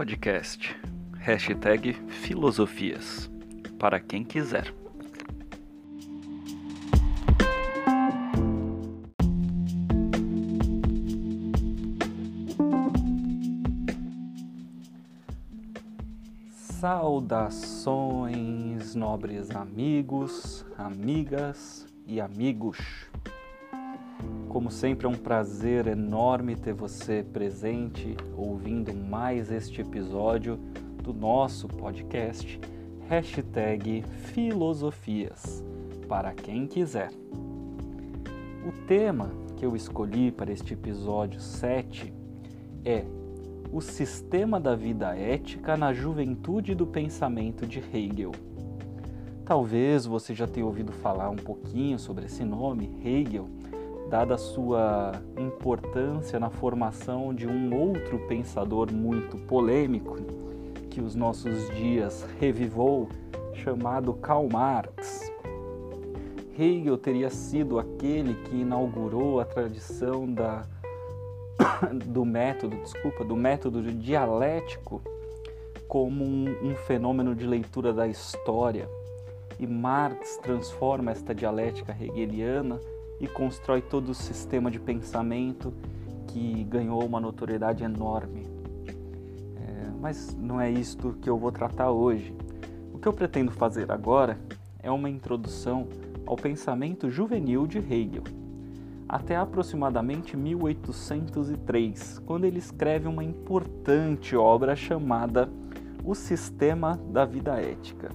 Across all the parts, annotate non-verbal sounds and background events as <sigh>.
Podcast. Hashtag Filosofias. Para quem quiser. Saudações, nobres amigos, amigas e amigos. Como sempre, é um prazer enorme ter você presente, ouvindo mais este episódio do nosso podcast, hashtag Filosofias, para quem quiser. O tema que eu escolhi para este episódio 7 é o sistema da vida ética na juventude do pensamento de Hegel. Talvez você já tenha ouvido falar um pouquinho sobre esse nome, Hegel, dada a sua importância na formação de um outro pensador muito polêmico que os nossos dias revivou, chamado Karl Marx. Hegel teria sido aquele que inaugurou a tradição da <coughs> do método, desculpa, do método dialético como um, um fenômeno de leitura da história. E Marx transforma esta dialética hegeliana e constrói todo o sistema de pensamento que ganhou uma notoriedade enorme. É, mas não é isto que eu vou tratar hoje. O que eu pretendo fazer agora é uma introdução ao pensamento juvenil de Hegel até aproximadamente 1803, quando ele escreve uma importante obra chamada O Sistema da Vida Ética.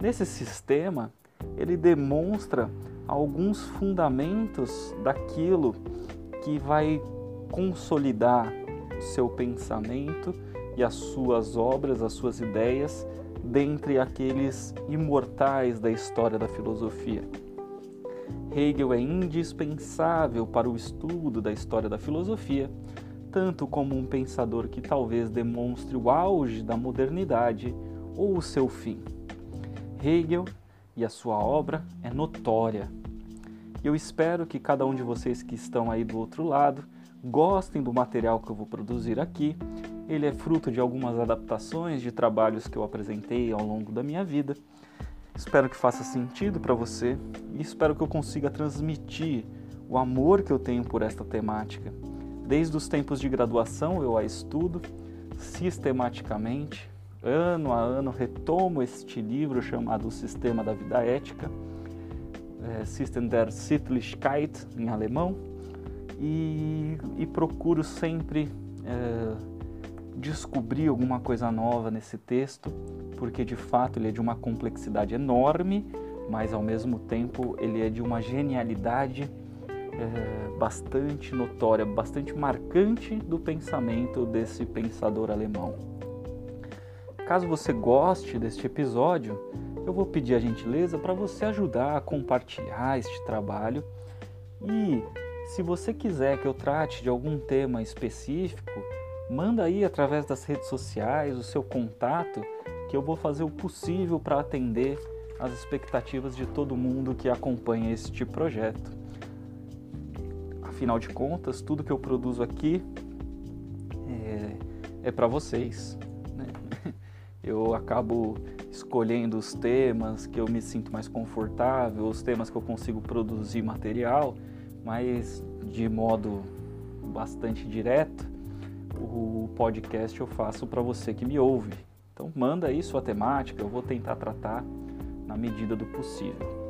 Nesse sistema, ele demonstra alguns fundamentos daquilo que vai consolidar o seu pensamento e as suas obras, as suas ideias, dentre aqueles imortais da história da filosofia. Hegel é indispensável para o estudo da história da filosofia, tanto como um pensador que talvez demonstre o auge da modernidade ou o seu fim. Hegel e a sua obra é notória. Eu espero que cada um de vocês que estão aí do outro lado gostem do material que eu vou produzir aqui. Ele é fruto de algumas adaptações de trabalhos que eu apresentei ao longo da minha vida Espero que faça sentido para você e espero que eu consiga transmitir o amor que eu tenho por esta temática. Desde os tempos de graduação eu a estudo sistematicamente, ano a ano retomo este livro chamado O Sistema da Vida Ética, é, System der Sittlichkeit em alemão, e, e procuro sempre é, descobrir alguma coisa nova nesse texto porque de fato ele é de uma complexidade enorme, mas ao mesmo tempo ele é de uma genialidade é, bastante notória, bastante marcante do pensamento desse pensador alemão. Caso você goste deste episódio, eu vou pedir a gentileza para você ajudar a compartilhar este trabalho e se você quiser que eu trate de algum tema específico, manda aí através das redes sociais o seu contato que eu vou fazer o possível para atender as expectativas de todo mundo que acompanha este projeto. Afinal de contas, tudo que eu produzo aqui é, é para vocês. Eu acabo escolhendo os temas que eu me sinto mais confortável, os temas que eu consigo produzir material, mas de modo bastante direto, o podcast eu faço para você que me ouve. Então manda aí sua temática, eu vou tentar tratar na medida do possível.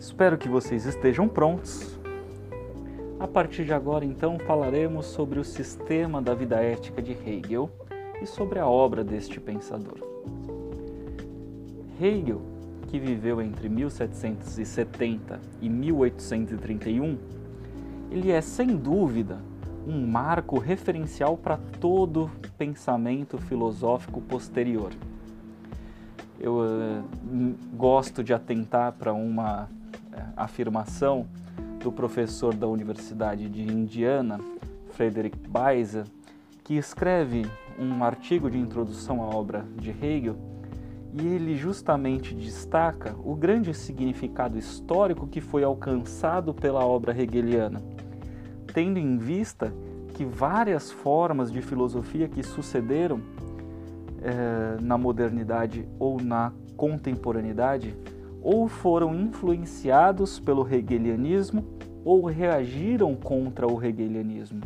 Espero que vocês estejam prontos. A partir de agora, então, falaremos sobre o sistema da vida ética de Hegel e sobre a obra deste pensador. Hegel, que viveu entre 1770 e 1831, ele é sem dúvida um marco referencial para todo pensamento filosófico posterior. Eu uh, gosto de atentar para uma uh, afirmação do professor da Universidade de Indiana, Frederick Beiser, que escreve um artigo de introdução à obra de Hegel e ele justamente destaca o grande significado histórico que foi alcançado pela obra hegeliana tendo em vista que várias formas de filosofia que sucederam é, na modernidade ou na contemporaneidade ou foram influenciados pelo hegelianismo ou reagiram contra o hegelianismo.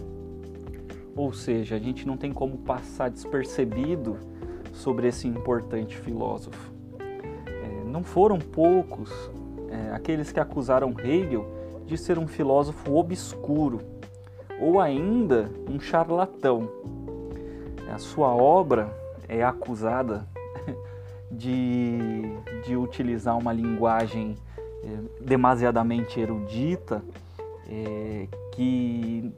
Ou seja, a gente não tem como passar despercebido sobre esse importante filósofo. É, não foram poucos é, aqueles que acusaram Hegel de ser um filósofo obscuro ou ainda um charlatão. A sua obra é acusada <laughs> de, de utilizar uma linguagem é, demasiadamente erudita é, que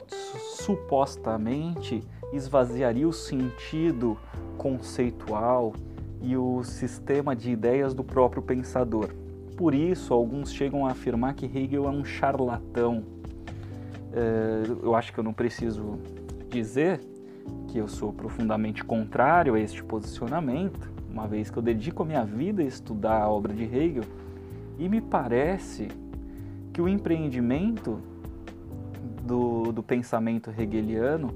supostamente esvaziaria o sentido conceitual e o sistema de ideias do próprio pensador. Por isso, alguns chegam a afirmar que Hegel é um charlatão. É, eu acho que eu não preciso dizer que eu sou profundamente contrário a este posicionamento, uma vez que eu dedico a minha vida a estudar a obra de Hegel, e me parece que o empreendimento do, do pensamento hegeliano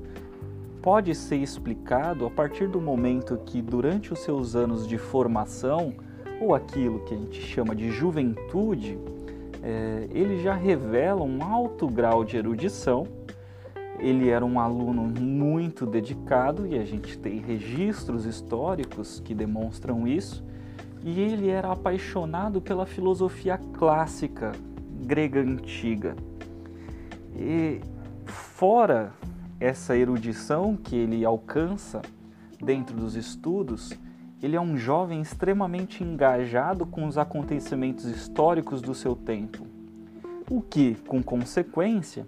pode ser explicado a partir do momento que, durante os seus anos de formação, ou aquilo que a gente chama de juventude, é, ele já revela um alto grau de erudição. Ele era um aluno muito dedicado e a gente tem registros históricos que demonstram isso. E ele era apaixonado pela filosofia clássica grega antiga. E fora essa erudição que ele alcança dentro dos estudos, ele é um jovem extremamente engajado com os acontecimentos históricos do seu tempo, o que, com consequência,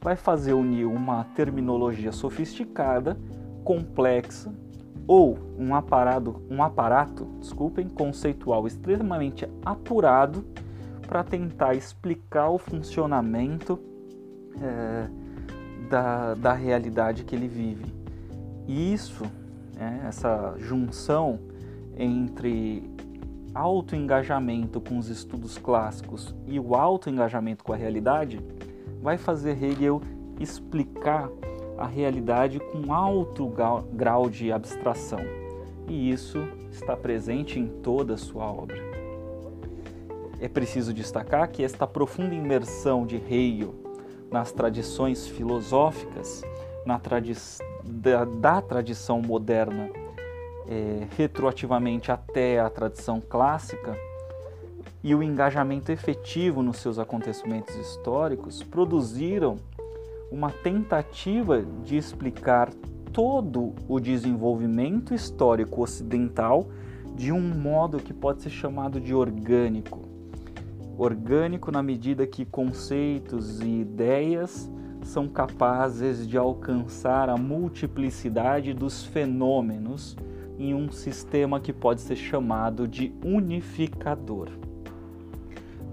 vai fazer unir uma terminologia sofisticada, complexa ou um aparato, um aparato, desculpem, conceitual extremamente apurado para tentar explicar o funcionamento é, da, da realidade que ele vive. E isso, é, essa junção entre alto engajamento com os estudos clássicos e o alto engajamento com a realidade, vai fazer Hegel explicar a realidade com alto grau de abstração. E isso está presente em toda a sua obra. É preciso destacar que esta profunda imersão de Hegel nas tradições filosóficas, na tradi da, da, tradição moderna, é, retroativamente até a tradição clássica, e o engajamento efetivo nos seus acontecimentos históricos produziram uma tentativa de explicar todo o desenvolvimento histórico ocidental de um modo que pode ser chamado de orgânico. Orgânico na medida que conceitos e ideias são capazes de alcançar a multiplicidade dos fenômenos em um sistema que pode ser chamado de unificador.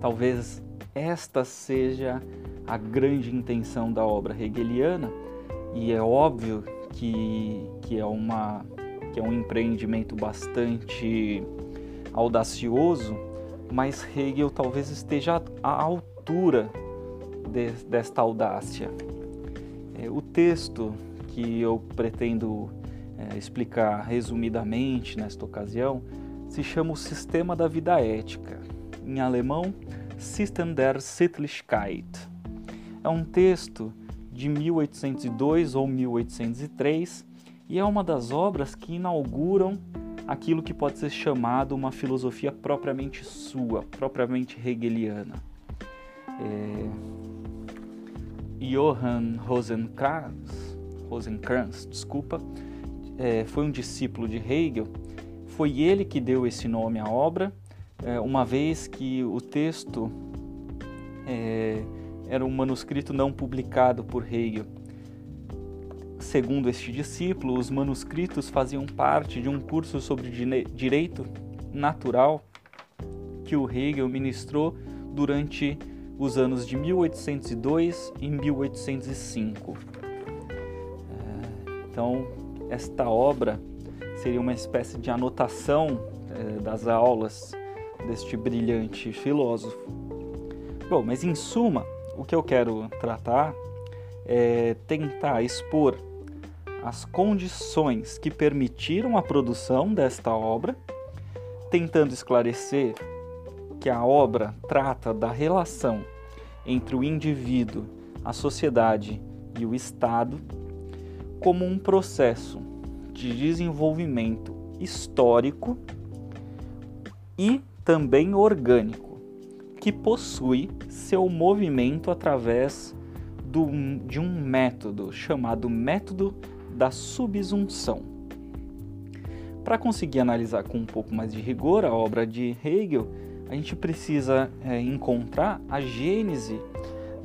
Talvez esta seja a grande intenção da obra hegeliana, e é óbvio que, que, é, uma, que é um empreendimento bastante audacioso, mas Hegel talvez esteja à altura de, desta audácia. É, o texto que eu pretendo é, explicar resumidamente nesta ocasião se chama O Sistema da Vida Ética, em alemão System der Sittlichkeit. É um texto de 1802 ou 1803 e é uma das obras que inauguram aquilo que pode ser chamado uma filosofia propriamente sua, propriamente hegeliana. É... Johann Rosenkranz, Rosenkranz desculpa, é, foi um discípulo de Hegel. Foi ele que deu esse nome à obra, é, uma vez que o texto é, era um manuscrito não publicado por Hegel. Segundo este discípulo, os manuscritos faziam parte de um curso sobre direito natural que o Hegel ministrou durante os anos de 1802 e 1805. É, então, esta obra seria uma espécie de anotação é, das aulas deste brilhante filósofo. Bom, mas em suma, o que eu quero tratar é tentar expor as condições que permitiram a produção desta obra, tentando esclarecer que a obra trata da relação entre o indivíduo, a sociedade e o Estado como um processo de desenvolvimento histórico e também orgânico, que possui seu movimento através do, de um método chamado método da subsunção. Para conseguir analisar com um pouco mais de rigor a obra de Hegel, a gente precisa é, encontrar a gênese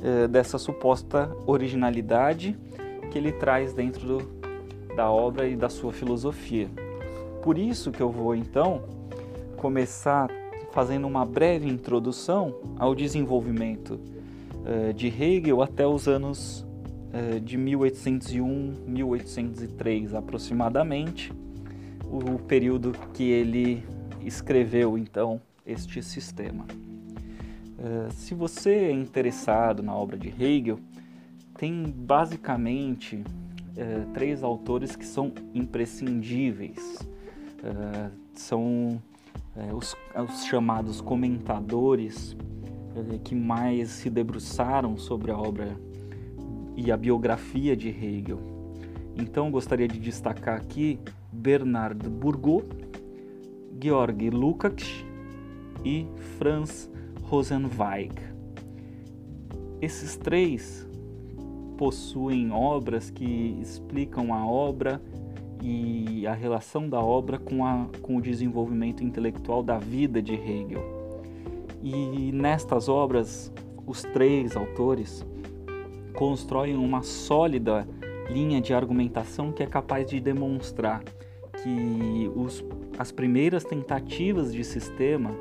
é, dessa suposta originalidade que ele traz dentro do, da obra e da sua filosofia. Por isso que eu vou então começar fazendo uma breve introdução ao desenvolvimento uh, de Hegel até os anos de 1801, 1803 aproximadamente, o, período que ele escreveu então este sistema. Uh, se você é interessado na obra de Hegel, tem basicamente três autores que são imprescindíveis. são os, os, chamados comentadores que mais se debruçaram sobre a obra e a biografia de Hegel. Então gostaria de destacar aqui Bernard Burgot, Georg Lukács e Franz Rosenweig. Esses três possuem obras que explicam a obra e a relação da obra com, a, com o desenvolvimento intelectual da vida de Hegel. E nestas obras, os três autores constroem uma sólida linha de argumentação que é capaz de demonstrar que os, as primeiras tentativas de sistema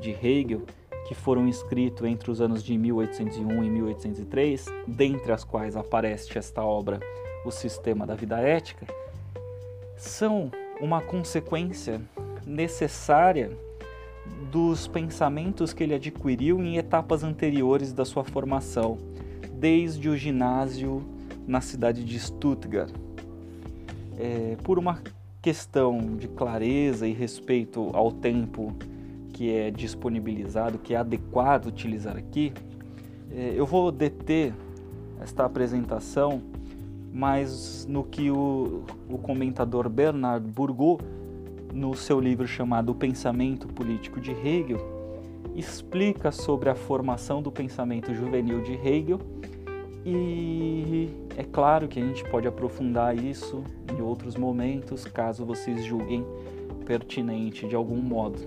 de Hegel, que foram escritos entre os anos de 1801 e 1803, dentre as quais aparece esta obra, O Sistema da Vida Ética, são uma consequência necessária dos pensamentos que ele adquiriu em etapas anteriores da sua formação, desde o ginásio na cidade de Stuttgart. É, por uma questão de clareza e respeito ao tempo que é disponibilizado, que é adequado utilizar aqui, é, eu vou deter esta apresentação mas no que o, o comentador Bernard Burgot, no seu livro chamado O Pensamento Político de Hegel, explica sobre a formação do pensamento juvenil de Hegel e é claro que a gente pode aprofundar isso em outros momentos, caso vocês julguem pertinente de algum modo.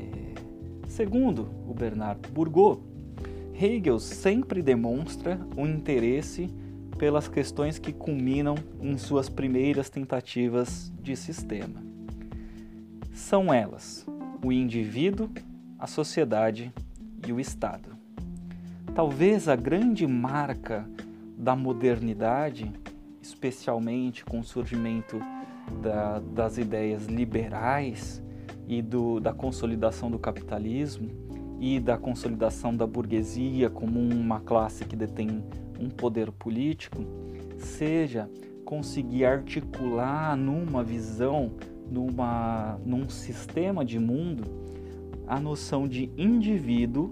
É... Segundo o Bernard Burgot, Hegel sempre demonstra um interesse pelas questões que culminam em suas primeiras tentativas de sistema. São elas o indivíduo, a sociedade e o Estado. Talvez a grande marca da modernidade, especialmente com o surgimento da, das ideias liberais e do, da consolidação do capitalismo e da consolidação da burguesia como uma classe que detém um poder político seja conseguir articular numa visão, numa, num sistema de mundo, a noção de indivíduo,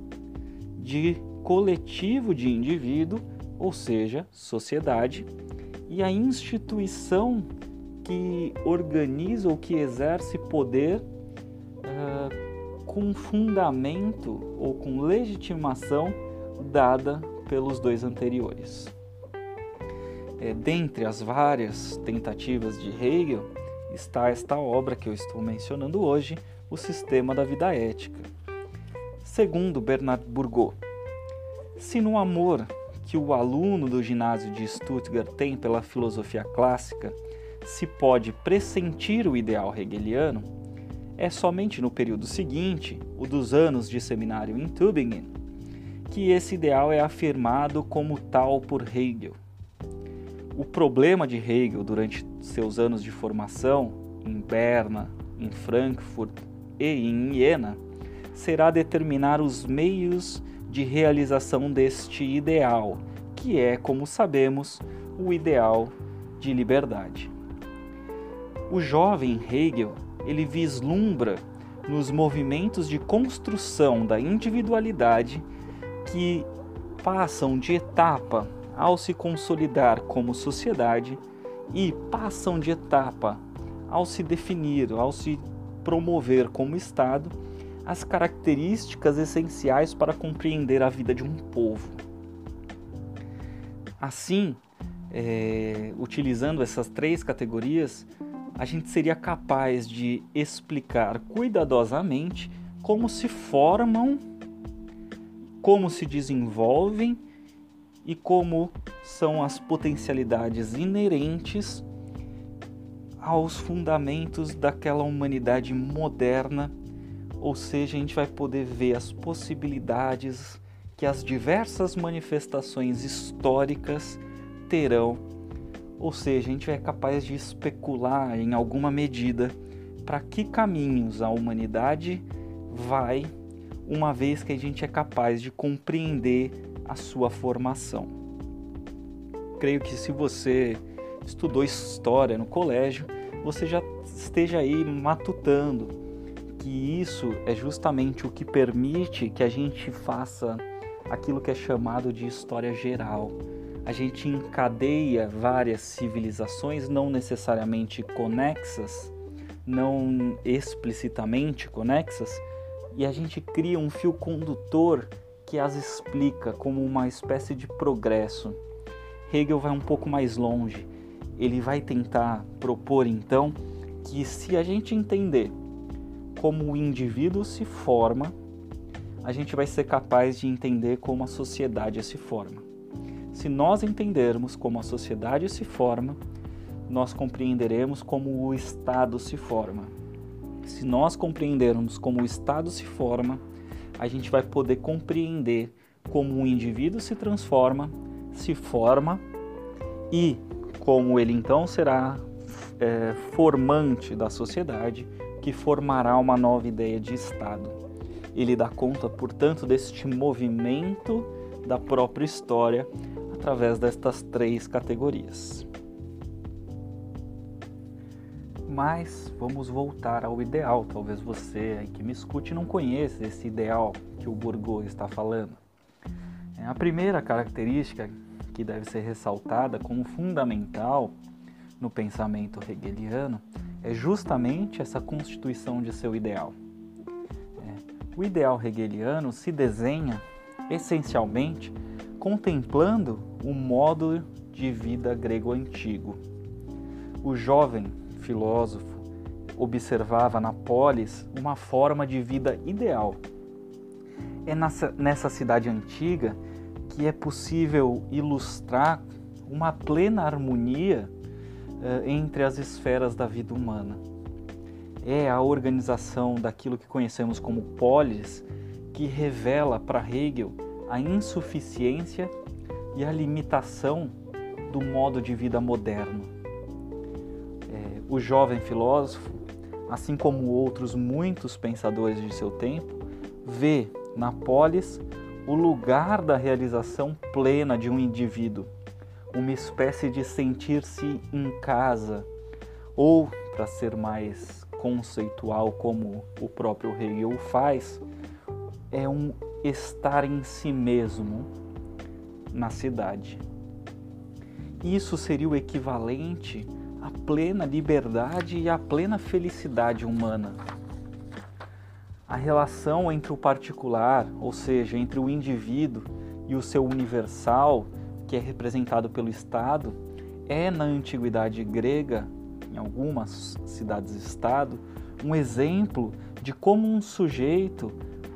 de coletivo de indivíduo, ou seja, sociedade, e a instituição que organiza ou que exerce poder uh, com fundamento ou com legitimação dada pelos dois anteriores. É, dentre as várias tentativas de Hegel está esta obra que eu estou mencionando hoje, O Sistema da Vida Ética. Segundo Bernard Burgot, se no amor que o aluno do ginásio de Stuttgart tem pela filosofia clássica se pode pressentir o ideal hegeliano, é somente no período seguinte, o dos anos de seminário em Tübingen, que esse ideal é afirmado como tal por Hegel. O problema de Hegel durante seus anos de formação em Berna, em Frankfurt e em Iena será determinar os meios de realização deste ideal, que é, como sabemos, o ideal de liberdade. O jovem Hegel, ele vislumbra nos movimentos de construção da individualidade que passam de etapa ao se consolidar como sociedade e passam de etapa ao se definir, ao se promover como Estado, as características essenciais para compreender a vida de um povo. Assim, é, utilizando essas três categorias, a gente seria capaz de explicar cuidadosamente como se formam, como se desenvolvem e como são as potencialidades inerentes aos fundamentos daquela humanidade moderna, ou seja, a gente vai poder ver as possibilidades que as diversas manifestações históricas terão. Ou seja, a gente é capaz de especular em alguma medida para que caminhos a humanidade vai, uma vez que a gente é capaz de compreender a sua formação. Creio que se você estudou história no colégio, você já esteja aí matutando que isso é justamente o que permite que a gente faça aquilo que é chamado de história geral a gente encadeia várias civilizações, não necessariamente conexas, não explicitamente conexas, e a gente cria um fio condutor que as explica como uma espécie de progresso. Hegel vai um pouco mais longe. Ele vai tentar propor então que se a gente entender como o indivíduo se forma, a gente vai ser capaz de entender como a sociedade se forma. Se nós entendermos como a sociedade se forma, nós compreenderemos como o Estado se forma. Se nós compreendermos como o Estado se forma, a gente vai poder compreender como o indivíduo se transforma, se forma e como ele então será é, formante da sociedade que formará uma nova ideia de Estado. Ele dá conta, portanto, deste movimento da própria história através destas três categorias. Mas vamos voltar ao ideal. Talvez você aí que me escute não conheça esse ideal que o Bourdieu está falando. É, a primeira característica que deve ser ressaltada como fundamental no pensamento hegeliano é justamente essa constituição de seu ideal. É, o ideal hegeliano se desenha essencialmente contemplando o modo de vida grego antigo. O jovem filósofo observava na polis uma forma de vida ideal. É nessa, cidade antiga que é possível ilustrar uma plena harmonia uh, entre as esferas da vida humana. É a organização daquilo que conhecemos como polis que revela para Hegel a insuficiência e a limitação do modo de vida moderno. O jovem filósofo, assim como outros muitos pensadores de seu tempo, vê na polis o lugar da realização plena de um indivíduo, uma espécie de sentir-se em casa, ou, para ser mais conceitual, como o próprio Hegel faz, é um estar em si mesmo na cidade. Isso seria o equivalente à plena liberdade e à plena felicidade humana. A relação entre o particular, ou seja, entre o indivíduo e o seu universal, que é representado pelo Estado, é na antiguidade grega, em algumas cidades-estado, um exemplo de como um sujeito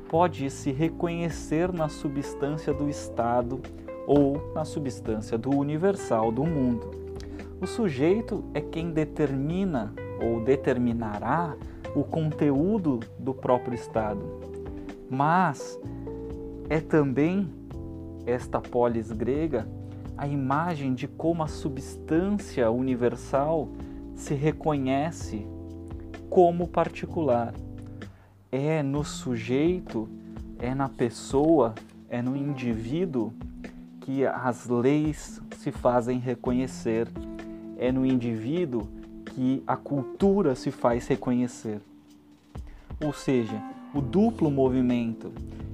pode se reconhecer na substância do Estado ou na substância do universal do mundo. O sujeito é quem determina ou determinará o conteúdo do próprio Estado, mas é também esta polis grega a imagem de como a substância universal se reconhece como particular. É no sujeito, é na pessoa, é no indivíduo que as leis se fazem reconhecer, é no indivíduo que a cultura se faz reconhecer. Ou seja, o duplo movimento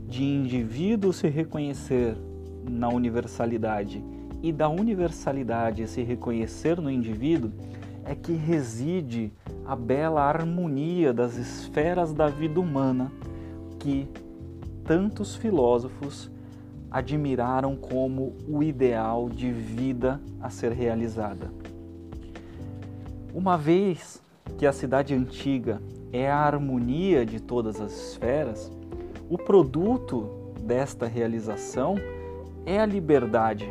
de indivíduo se reconhecer na universalidade e da universalidade se reconhecer no indivíduo é que reside a bela harmonia das esferas da vida humana que tantos filósofos admiraram como o ideal de vida a ser realizada. Uma vez que a cidade antiga é a harmonia de todas as esferas, o produto desta realização é a liberdade,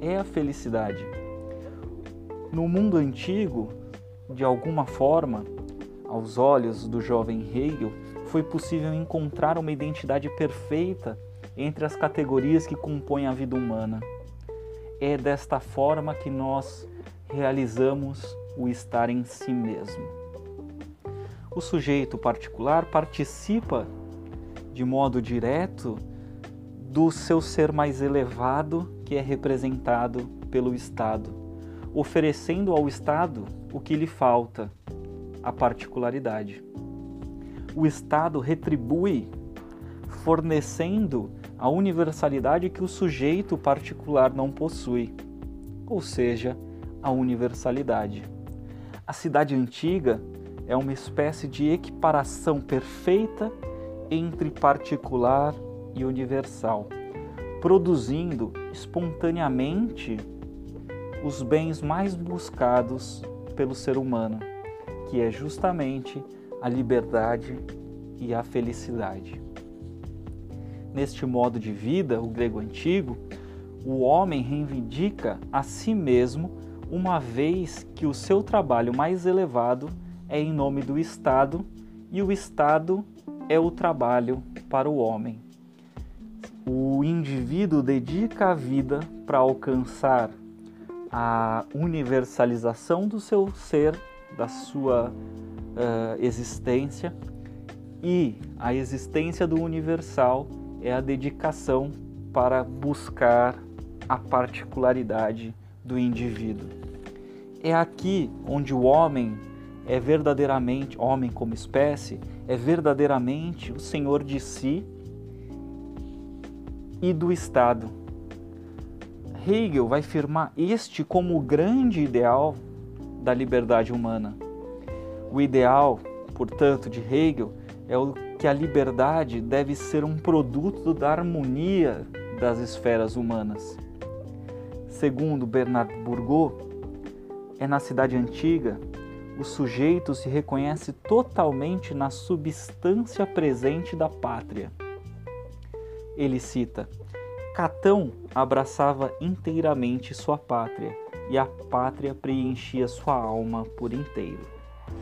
é a felicidade. No mundo antigo, de alguma forma, aos olhos do jovem Hegel, foi possível encontrar uma identidade perfeita entre as categorias que compõem a vida humana. É desta forma que nós realizamos o estar em si mesmo. O sujeito particular participa de modo direto do seu ser mais elevado, que é representado pelo Estado, oferecendo ao Estado o que lhe falta, a particularidade. O Estado retribui, fornecendo a universalidade que o sujeito particular não possui, ou seja, a universalidade. A cidade antiga é uma espécie de equiparação perfeita entre particular e universal, produzindo espontaneamente os bens mais buscados pelo ser humano, que é justamente a liberdade e a felicidade. Neste modo de vida, o grego antigo, o homem reivindica a si mesmo uma vez que o seu trabalho mais elevado é em nome do Estado e o Estado é o trabalho para o homem. O indivíduo dedica a vida para alcançar a universalização do seu ser, da sua uh, existência, e a existência do universal é a dedicação para buscar a particularidade do indivíduo. É aqui onde o homem é verdadeiramente, homem como espécie, é verdadeiramente o senhor de si e do Estado. Hegel vai firmar este como o grande ideal da liberdade humana. O ideal, portanto, de Hegel é o que a liberdade deve ser um produto da harmonia das esferas humanas. Segundo Bernard Bourgot, é na cidade antiga o sujeito se reconhece totalmente na substância presente da pátria. Ele cita: Catão abraçava inteiramente sua pátria e a pátria preenchia sua alma por inteiro.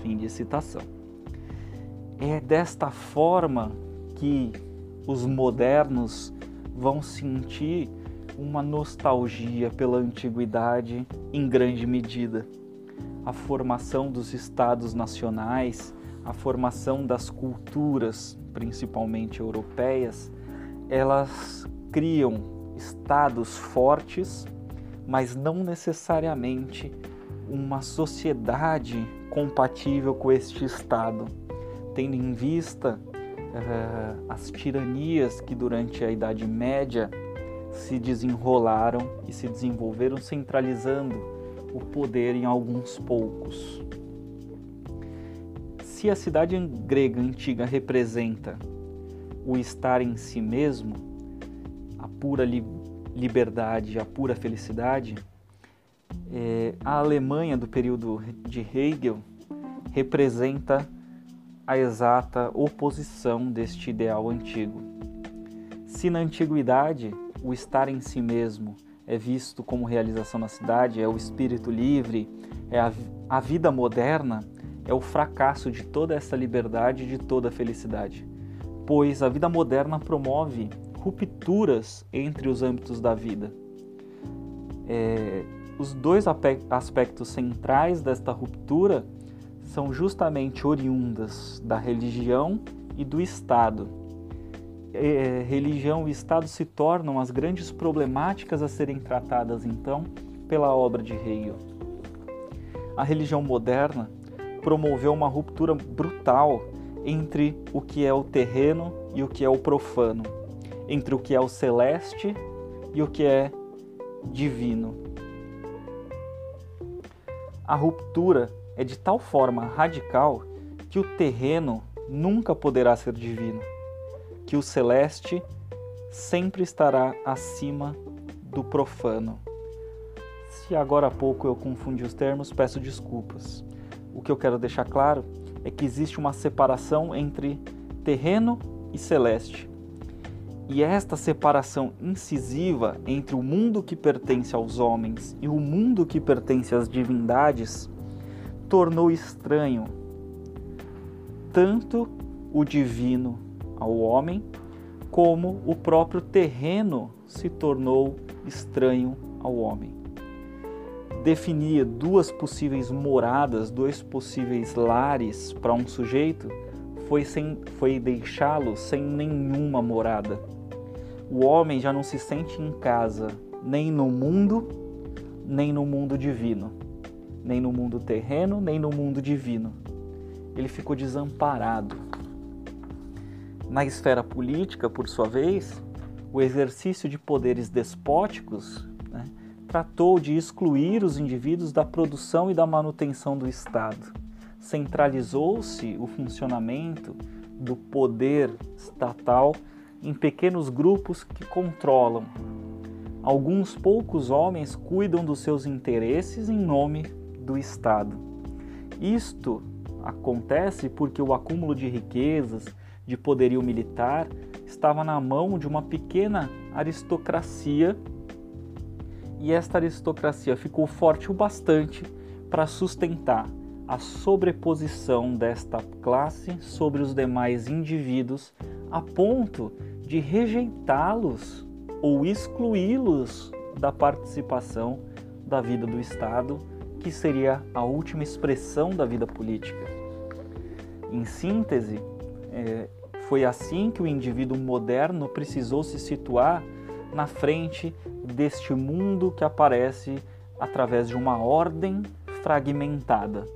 Fim de citação. É desta forma que os modernos vão sentir uma nostalgia pela antiguidade em grande medida. A formação dos estados nacionais, a formação das culturas, principalmente europeias, elas criam estados fortes, mas não necessariamente uma sociedade compatível com este estado tendo em vista uh, as tiranias que durante a Idade Média se desenrolaram e se desenvolveram, centralizando o poder em alguns poucos. Se a cidade grega antiga representa o estar em si mesmo, a pura li liberdade, a pura felicidade, é, a Alemanha do período de Hegel representa a exata oposição deste ideal antigo. Se na antiguidade o estar em si mesmo é visto como realização na cidade, é o espírito livre, é a, a vida moderna, é o fracasso de toda essa liberdade e de toda a felicidade. Pois a vida moderna promove rupturas entre os âmbitos da vida. É, os dois aspectos centrais desta ruptura são justamente oriundas da religião e do Estado. É, religião e Estado se tornam as grandes problemáticas a serem tratadas então pela obra de Hegel. A religião moderna promoveu uma ruptura brutal entre o que é o terreno e o que é o profano, entre o que é o celeste e o que é divino. A ruptura é de tal forma radical que o terreno nunca poderá ser divino, que o celeste sempre estará acima do profano. Se agora há pouco eu confundi os termos, peço desculpas. O que eu quero deixar claro é que existe uma separação entre terreno e celeste. E esta separação incisiva entre o mundo que pertence aos homens e o mundo que pertence às divindades tornou estranho tanto o divino ao homem, como o próprio terreno se tornou estranho ao homem. Definia duas possíveis moradas, dois possíveis lares para um sujeito, foi, sem, foi deixá-lo sem nenhuma morada. O homem já não se sente em casa, nem no mundo, nem no mundo divino, nem no mundo terreno, nem no mundo divino. Ele ficou desamparado. Na esfera política, por sua vez, o exercício de poderes despóticos né, tratou de excluir os indivíduos da produção e da manutenção do Estado. Centralizou-se o funcionamento do poder estatal em pequenos grupos que controlam. Alguns poucos homens cuidam dos seus interesses em nome do Estado. Isto acontece porque o acúmulo de riquezas, de poderio militar, estava na mão de uma pequena aristocracia e esta aristocracia ficou forte o bastante para sustentar a sobreposição desta classe sobre os demais indivíduos a ponto de rejeitá-los ou excluí-los da participação da vida do Estado, que seria a última expressão da vida política. Em síntese, é, foi assim que o indivíduo moderno precisou se situar na frente deste mundo que aparece através de uma ordem fragmentada.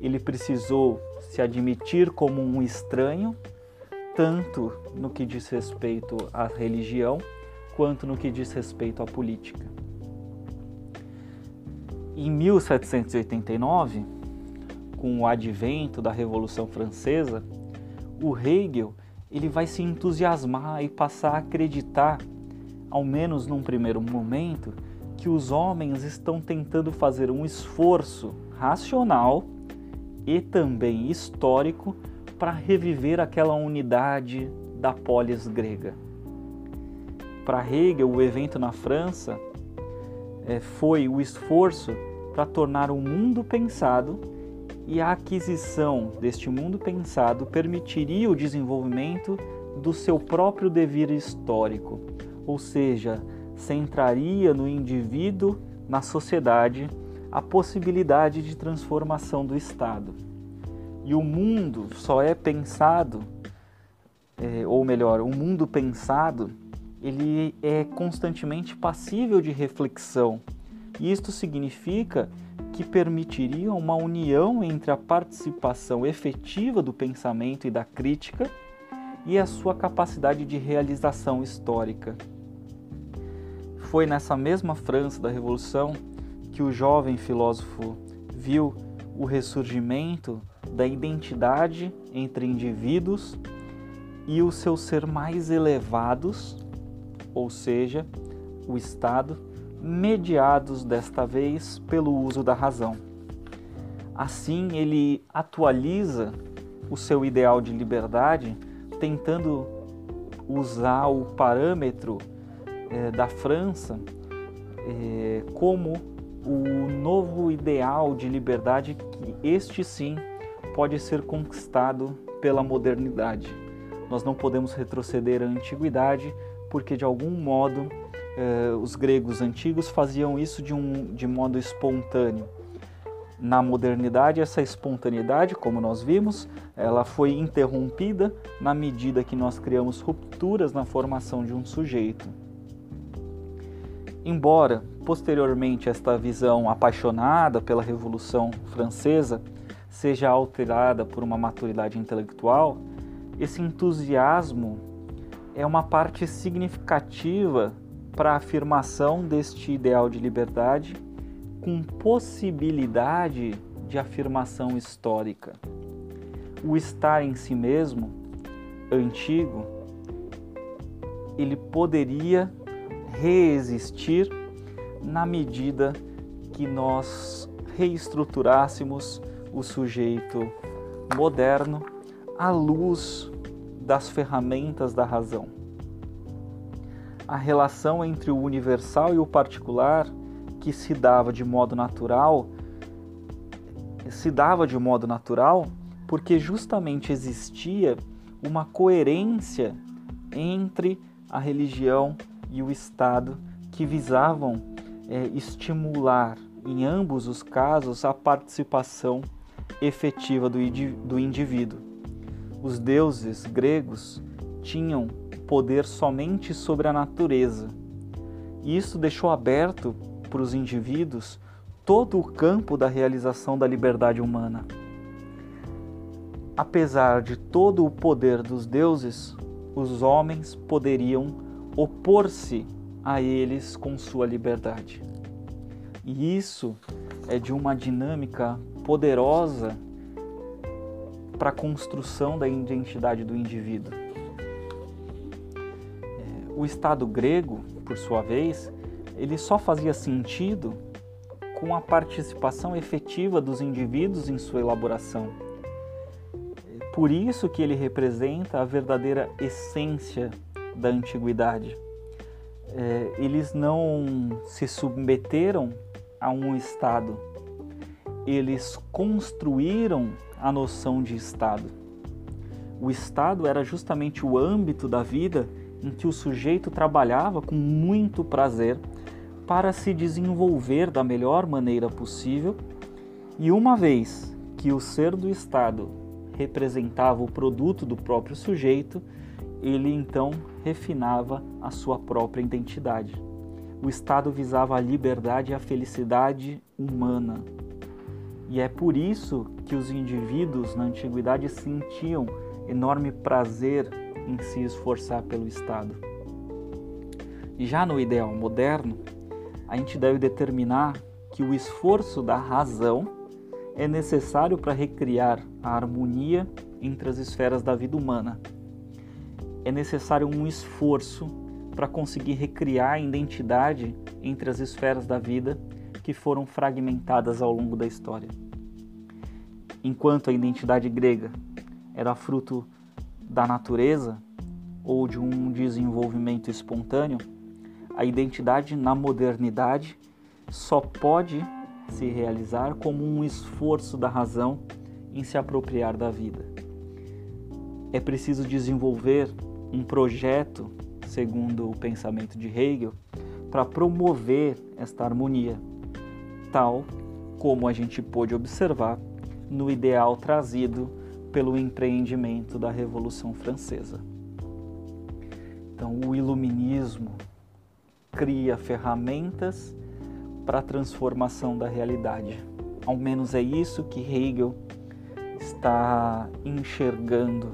Ele precisou se admitir como um estranho tanto no que diz respeito à religião quanto no que diz respeito à política. Em 1789, com o advento da Revolução Francesa, o Hegel ele vai se entusiasmar e passar a acreditar, ao menos num primeiro momento, que os homens estão tentando fazer um esforço racional e também histórico para reviver aquela unidade da polis grega. Para Hegel, o evento na França é, foi o esforço para tornar o mundo pensado e a aquisição deste mundo pensado permitiria o desenvolvimento do seu próprio devir histórico, ou seja, centraria no indivíduo, na sociedade, a possibilidade de transformação do Estado. E o mundo só é pensado, é, ou melhor, o mundo pensado, ele é constantemente passível de reflexão. E isto significa que permitiria uma união entre a participação efetiva do pensamento e da crítica e a sua capacidade de realização histórica. Foi nessa mesma França da Revolução que o jovem filósofo viu o ressurgimento da identidade entre indivíduos e o seu ser mais elevados, ou seja, o Estado, mediados desta vez pelo uso da razão. Assim, ele atualiza o seu ideal de liberdade, tentando usar o parâmetro eh, da França eh, como o novo ideal de liberdade que este sim pode ser conquistado pela modernidade. Nós não podemos retroceder à antiguidade, porque de algum modo eh, os gregos antigos faziam isso de, um, de modo espontâneo. Na modernidade, essa espontaneidade, como nós vimos, ela foi interrompida na medida que nós criamos rupturas na formação de um sujeito. Embora posteriormente esta visão apaixonada pela Revolução Francesa seja alterada por uma maturidade intelectual, esse entusiasmo é uma parte significativa para a afirmação deste ideal de liberdade com possibilidade de afirmação histórica. O estar em si mesmo, antigo, ele poderia reexistir na medida que nós reestruturássemos o sujeito moderno à luz das ferramentas da razão. A relação entre o universal e o particular, que se dava de modo natural, se dava de modo natural porque justamente existia uma coerência entre a religião e o Estado que visavam é, estimular, em ambos os casos, a participação efetiva do, do indivíduo. Os deuses gregos tinham poder somente sobre a natureza. E isso deixou aberto para os indivíduos todo o campo da realização da liberdade humana. Apesar de todo o poder dos deuses, os homens poderiam opor-se a eles com sua liberdade. E isso é de uma dinâmica poderosa para a construção da identidade do indivíduo. O Estado grego, por sua vez, ele só fazia sentido com a participação efetiva dos indivíduos em sua elaboração. Por isso que ele representa a verdadeira essência da antiguidade. É, eles não se submeteram a um Estado, eles construíram a noção de Estado. O Estado era justamente o âmbito da vida em que o sujeito trabalhava com muito prazer para se desenvolver da melhor maneira possível, e uma vez que o ser do Estado representava o produto do próprio sujeito, ele então refinava a sua própria identidade. O Estado visava a liberdade e a felicidade humana. E é por isso que os indivíduos na antiguidade sentiam enorme prazer em se esforçar pelo Estado. Já no ideal moderno, a gente deve determinar que o esforço da razão é necessário para recriar a harmonia entre as esferas da vida humana é necessário um esforço para conseguir recriar a identidade entre as esferas da vida que foram fragmentadas ao longo da história. Enquanto a identidade grega era fruto da natureza ou de um desenvolvimento espontâneo, a identidade na modernidade só pode se realizar como um esforço da razão em se apropriar da vida. É preciso desenvolver um projeto, segundo o pensamento de Hegel, para promover esta harmonia, tal como a gente pôde observar no ideal trazido pelo empreendimento da Revolução Francesa. Então, o iluminismo cria ferramentas para a transformação da realidade. Ao menos é isso que Hegel está enxergando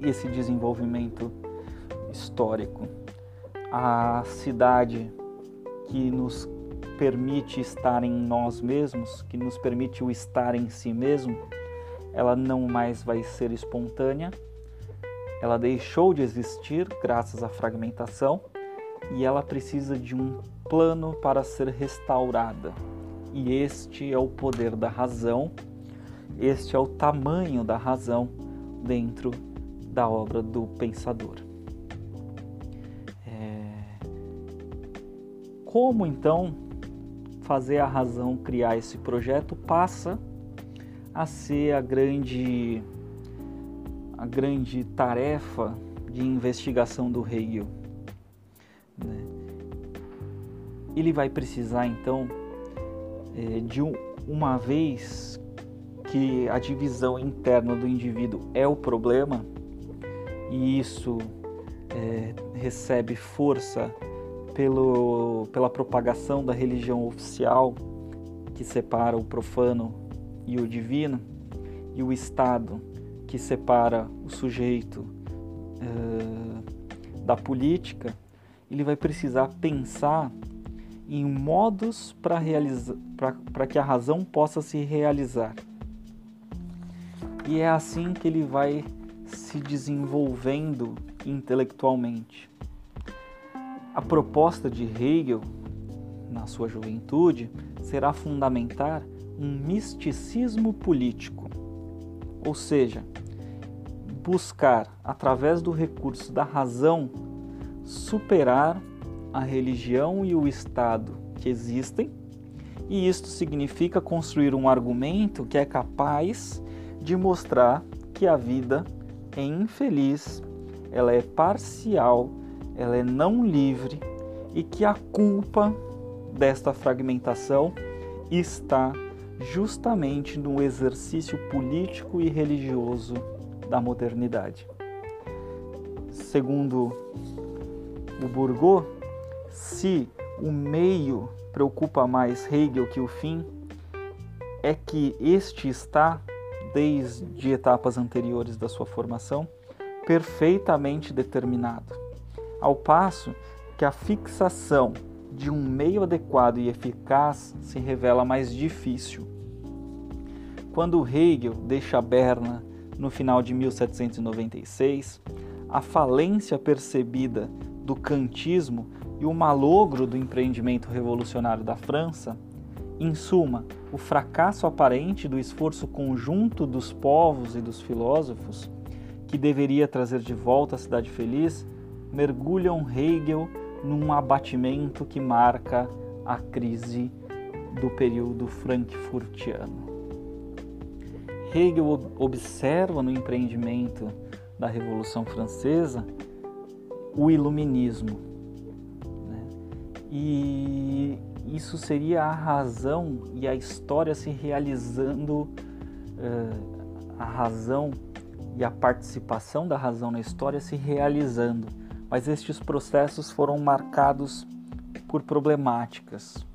esse desenvolvimento histórico. A cidade que nos permite estar em nós mesmos, que nos permite o estar em si mesmo, ela não mais vai ser espontânea, ela deixou de existir graças à fragmentação e ela precisa de um plano para ser restaurada. E este é o poder da razão, este é o tamanho da razão dentro da obra do pensador. É... Como então fazer a razão criar esse projeto passa a ser a grande a grande tarefa de investigação do Hegel. Né? Ele vai precisar então é, de um, uma vez que a divisão interna do indivíduo é o problema, e isso é, recebe força pelo, pela propagação da religião oficial que separa o profano e o divino, e o Estado que separa o sujeito é, da política, ele vai precisar pensar em modos para que a razão possa se realizar. E é assim que ele vai se desenvolvendo intelectualmente. A proposta de Hegel, na sua juventude, será fundamentar um misticismo político, ou seja, buscar, através do recurso da razão, superar a religião e o Estado que existem, e isto significa construir um argumento que é capaz de mostrar que a vida é infeliz, ela é parcial, ela é não livre e que a culpa desta fragmentação está justamente no exercício político e religioso da modernidade. Segundo o Bourgot, se o meio preocupa mais Hegel que o fim, é que este está desde etapas anteriores da sua formação, perfeitamente determinado, ao passo que a fixação de um meio adequado e eficaz se revela mais difícil. Quando Hegel deixa Berna no final de 1796, a falência percebida do kantismo e o malogro do empreendimento revolucionário da França em suma, o fracasso aparente do esforço conjunto dos povos e dos filósofos, que deveria trazer de volta a cidade feliz, mergulham Hegel num abatimento que marca a crise do período frankfurtiano. Hegel observa no empreendimento da Revolução Francesa o iluminismo. Né? E isso seria a razão e a história se realizando, uh, a razão e a participação da razão na história se realizando. Mas estes processos foram marcados por problemáticas.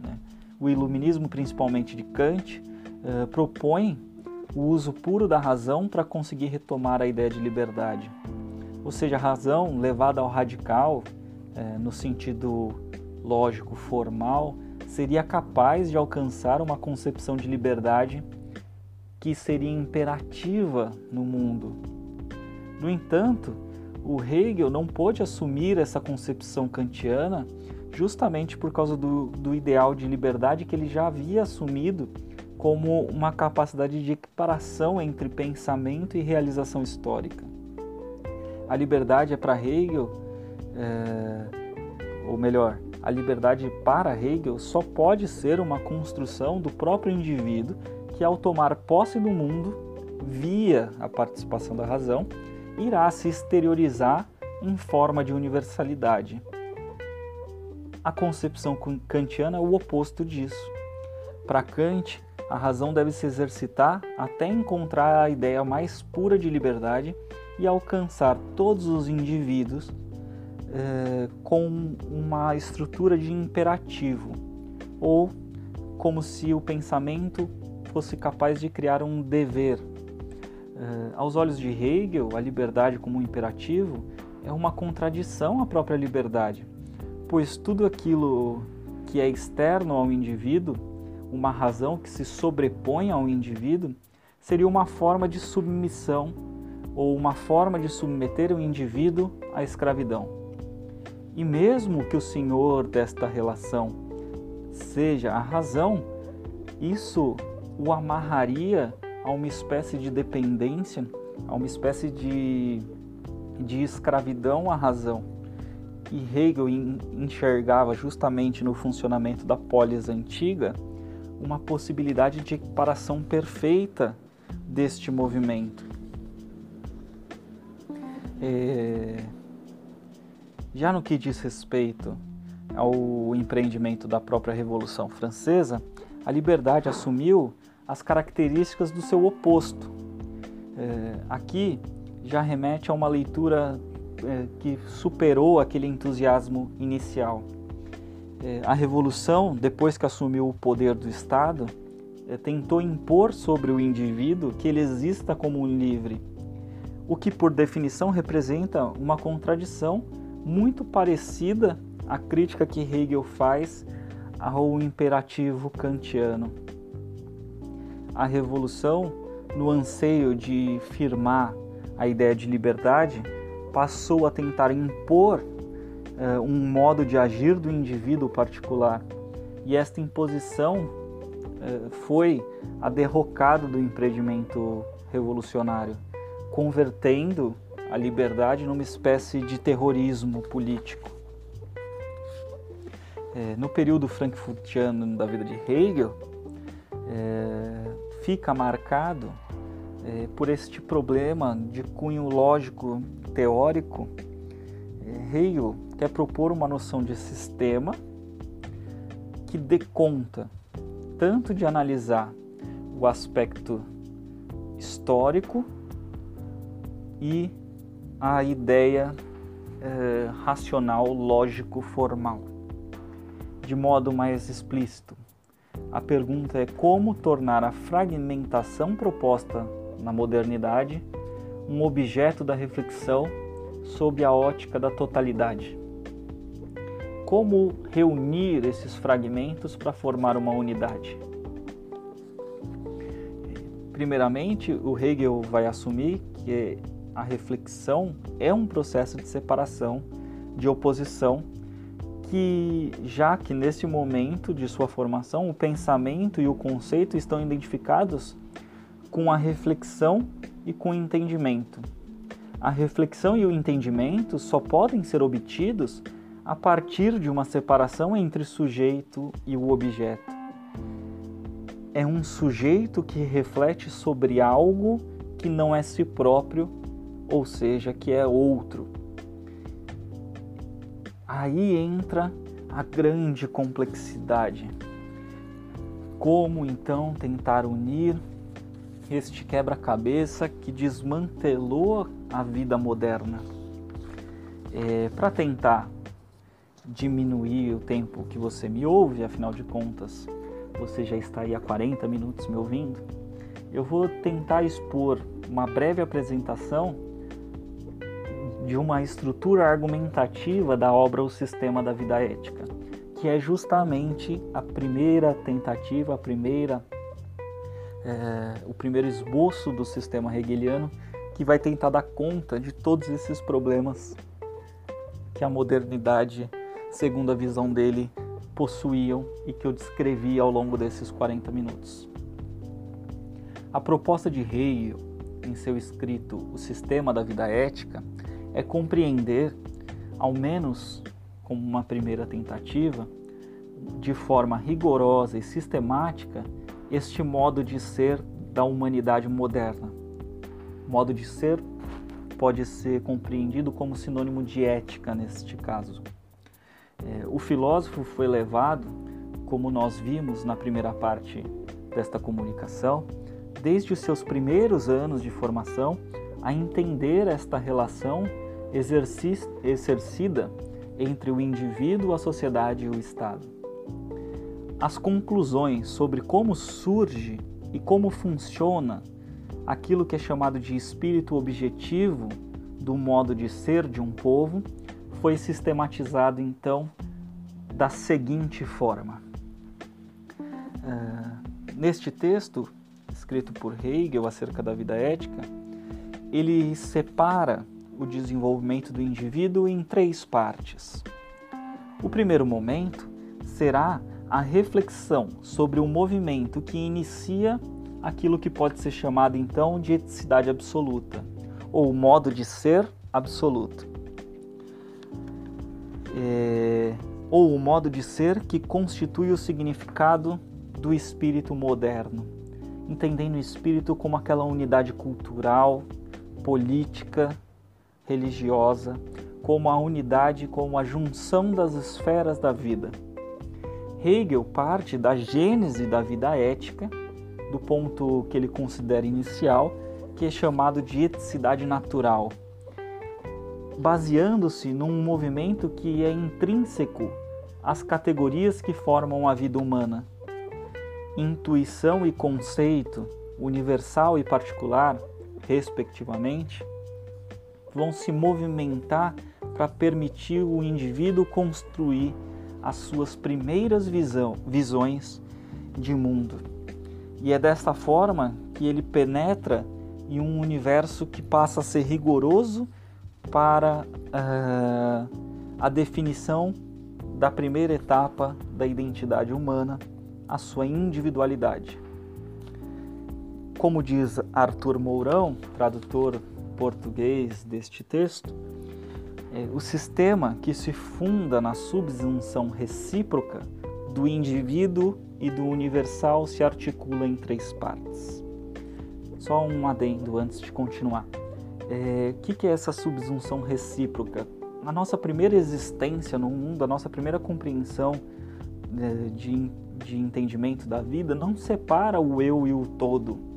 Né? O iluminismo, principalmente de Kant, uh, propõe o uso puro da razão para conseguir retomar a ideia de liberdade. Ou seja, a razão levada ao radical, uh, no sentido lógico formal seria capaz de alcançar uma concepção de liberdade que seria imperativa no mundo. No entanto, o Hegel não pôde assumir essa concepção kantiana justamente por causa do, do ideal de liberdade que ele já havia assumido como uma capacidade de equiparação entre pensamento e realização histórica. A liberdade é para Hegel, é, ou melhor, a liberdade para Hegel só pode ser uma construção do próprio indivíduo que, ao tomar posse do mundo, via a participação da razão, irá se exteriorizar em forma de universalidade. A concepção kantiana é o oposto disso. Para Kant, a razão deve se exercitar até encontrar a ideia mais pura de liberdade e alcançar todos os indivíduos é, com uma estrutura de imperativo, ou como se o pensamento fosse capaz de criar um dever. É, aos olhos de Hegel, a liberdade como um imperativo é uma contradição à própria liberdade, pois tudo aquilo que é externo ao indivíduo, uma razão que se sobrepõe ao indivíduo, seria uma forma de submissão ou uma forma de submeter o indivíduo à escravidão. E mesmo que o senhor desta relação seja a razão, isso o amarraria a uma espécie de dependência, a uma espécie de, de escravidão à razão. E Hegel enxergava justamente no funcionamento da polis antiga uma possibilidade de equiparação perfeita deste movimento. É já no que diz respeito ao empreendimento da própria Revolução Francesa, a liberdade assumiu as características do seu oposto. É, aqui já remete a uma leitura é, que superou aquele entusiasmo inicial. É, a revolução, depois que assumiu o poder do Estado, é, tentou impor sobre o indivíduo que ele exista como um livre, o que por definição representa uma contradição muito parecida à crítica que Hegel faz ao imperativo kantiano. A revolução, no anseio de firmar a ideia de liberdade, passou a tentar impor uh, um modo de agir do indivíduo particular. E esta imposição uh, foi a derrocada do empreendimento revolucionário, convertendo a liberdade numa espécie de terrorismo político. É, no período frankfurtiano da vida de Hegel, é, fica marcado é, por este problema de cunho lógico teórico. É, Hegel quer propor uma noção de sistema que dê conta tanto de analisar o aspecto histórico e a ideia é, racional, lógico, formal. De modo mais explícito, a pergunta é como tornar a fragmentação proposta na modernidade um objeto da reflexão sob a ótica da totalidade. Como reunir esses fragmentos para formar uma unidade? Primeiramente, o Hegel vai assumir que a reflexão é um processo de separação, de oposição, que já que nesse momento de sua formação o pensamento e o conceito estão identificados com a reflexão e com o entendimento. A reflexão e o entendimento só podem ser obtidos a partir de uma separação entre sujeito e o objeto. É um sujeito que reflete sobre algo que não é si próprio, ou seja, que é outro. Aí entra a grande complexidade. Como então tentar unir este quebra-cabeça que desmantelou a vida moderna. É, Para tentar diminuir o tempo que você me ouve, afinal de contas, você já está aí há 40 minutos me ouvindo, eu vou tentar expor uma breve apresentação de uma estrutura argumentativa da obra O Sistema da Vida Ética, que é justamente a primeira tentativa, a primeira é, o primeiro esboço do sistema hegeliano que vai tentar dar conta de todos esses problemas que a modernidade, segundo a visão dele, possuíam e que eu descrevi ao longo desses 40 minutos. A proposta de Hegel, em seu escrito O Sistema da Vida Ética, é compreender, ao menos como uma primeira tentativa, de forma rigorosa e sistemática, este modo de ser da humanidade moderna. Modo de ser pode ser compreendido como sinônimo de ética neste caso. É, o filósofo foi levado, como nós vimos na primeira parte desta comunicação, desde os seus primeiros anos de formação, a entender esta relação exercida entre o indivíduo, a sociedade e o Estado as conclusões sobre como surge e como funciona aquilo que é chamado de espírito objetivo do modo de ser de um povo foi sistematizado então da seguinte forma. Uh, neste texto, escrito por Hegel acerca da vida ética, ele separa o desenvolvimento do indivíduo em três partes. O primeiro momento será a reflexão sobre o movimento que inicia aquilo que pode ser chamado então de eticidade absoluta, ou modo de ser absoluto. É, ou o modo de ser que constitui o significado do espírito moderno, entendendo o espírito como aquela unidade cultural, política, religiosa, como a unidade, como a junção das esferas da vida Hegel parte da gênese da vida ética, do ponto que ele considera inicial, que é chamado de eticidade natural, baseando-se num movimento que é intrínseco às categorias que formam a vida humana. Intuição e conceito, universal e particular, respectivamente, vão se movimentar para permitir o indivíduo construir as suas primeiras visão, visões de mundo. E é desta forma que ele penetra em um universo que passa a ser rigoroso para uh, a definição da primeira etapa da identidade humana, a sua individualidade. Como diz Arthur Mourão, tradutor português deste texto, é, o sistema que se funda na subsunção recíproca do indivíduo e do universal se articula em três partes. Só um adendo antes de continuar. O é, que, que é essa subsunção recíproca? A nossa primeira existência no mundo, a nossa primeira compreensão é, de, de entendimento da vida não separa o eu e o todo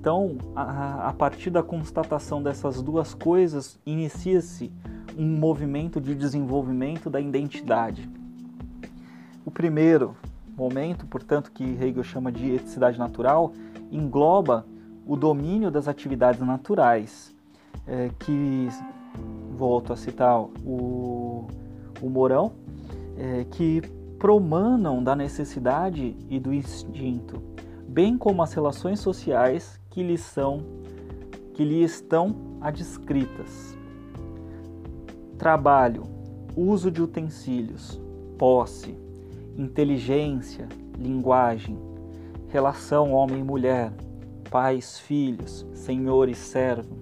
então, a, a partir da constatação dessas duas coisas, inicia-se um movimento de desenvolvimento da identidade. O primeiro momento, portanto, que Hegel chama de eticidade natural, engloba o domínio das atividades naturais, é, que, volto a citar o, o Morão, é, que promanam da necessidade e do instinto, bem como as relações sociais que lhe são que lhe estão adscritas. Trabalho, uso de utensílios, posse, inteligência, linguagem, relação homem e mulher, pais, filhos, senhor e servo.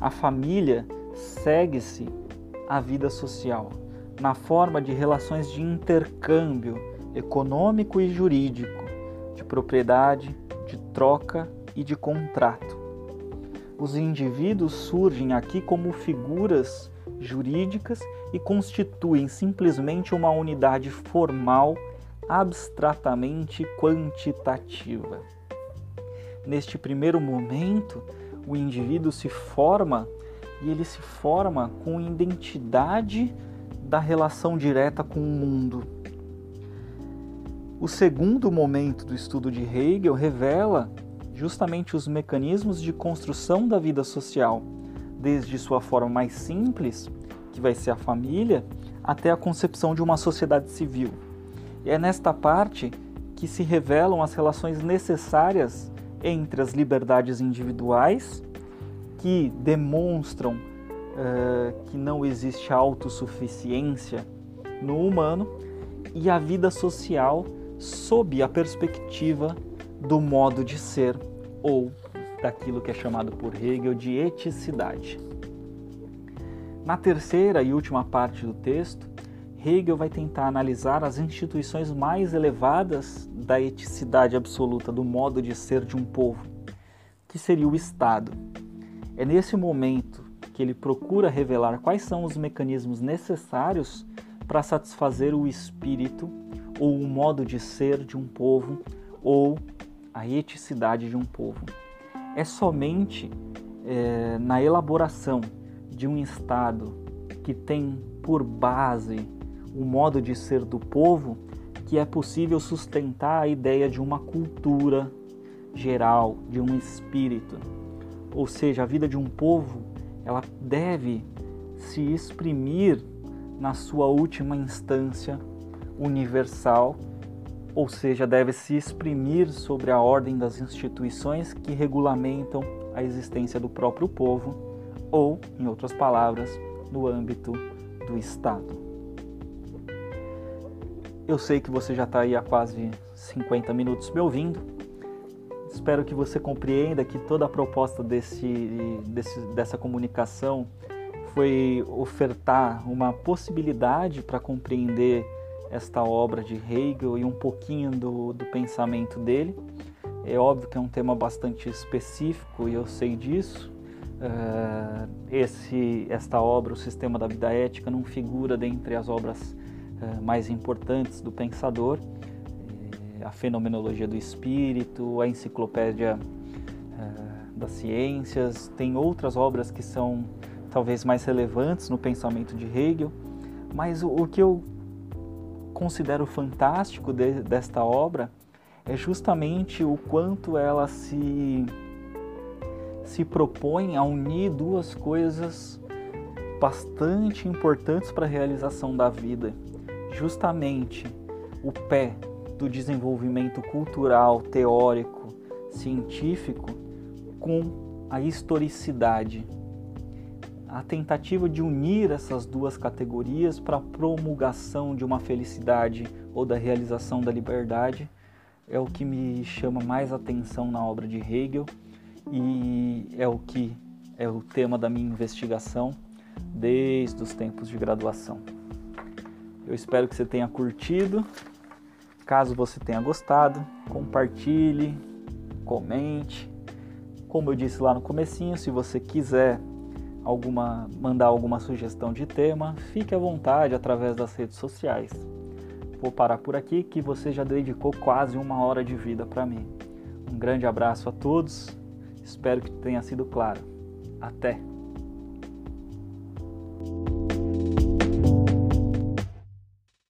A família segue-se a vida social na forma de relações de intercâmbio econômico e jurídico, de propriedade, de troca e de contrato. Os indivíduos surgem aqui como figuras jurídicas e constituem simplesmente uma unidade formal abstratamente quantitativa. Neste primeiro momento, o indivíduo se forma e ele se forma com identidade da relação direta com o mundo. O segundo momento do estudo de Hegel revela justamente os mecanismos de construção da vida social, desde sua forma mais simples, que vai ser a família, até a concepção de uma sociedade civil. E é nesta parte que se revelam as relações necessárias entre as liberdades individuais, que demonstram uh, que não existe autossuficiência no humano, e a vida social sob a perspectiva do modo de ser ou daquilo que é chamado por Hegel de eticidade. Na terceira e última parte do texto, Hegel vai tentar analisar as instituições mais elevadas da eticidade absoluta do modo de ser de um povo, que seria o Estado. É nesse momento que ele procura revelar quais são os mecanismos necessários para satisfazer o espírito ou o modo de ser de um povo ou a eticidade de um povo. É somente é, na elaboração de um Estado que tem por base o modo de ser do povo que é possível sustentar a ideia de uma cultura geral, de um espírito. Ou seja, a vida de um povo ela deve se exprimir na sua última instância universal ou seja, deve se exprimir sobre a ordem das instituições que regulamentam a existência do próprio povo, ou, em outras palavras, no âmbito do Estado. Eu sei que você já está aí há quase 50 minutos me ouvindo. Espero que você compreenda que toda a proposta desse, desse, dessa comunicação foi ofertar uma possibilidade para compreender esta obra de Hegel e um pouquinho do, do pensamento dele. É óbvio que é um tema bastante específico e eu sei disso. Uh, esse, esta obra, O Sistema da Vida Ética, não figura dentre as obras eh, mais importantes do pensador, eh, a Fenomenologia do Espírito, a Enciclopédia das Ciências, tem outras obras que são talvez mais relevantes no pensamento de Hegel, mas o, o que eu considero fantástico de, desta obra é justamente o quanto ela se se propõe a unir duas coisas bastante importantes para a realização da vida. Justamente o pé do desenvolvimento cultural, teórico, científico com a historicidade. A tentativa de unir essas duas categorias para a promulgação de uma felicidade ou da realização da liberdade é o que me chama mais atenção na obra de Hegel e é o que é o tema da minha investigação desde os tempos de graduação. Eu espero que você tenha curtido. Caso você tenha gostado, compartilhe, comente. Como eu disse lá no comecinho, se você quiser alguma, mandar alguma sugestão de tema, fique à vontade através das redes sociais. Vou parar por aqui que você já dedicou quase uma hora de vida para mim. Um grande abraço a todos, espero que tenha sido claro. Até!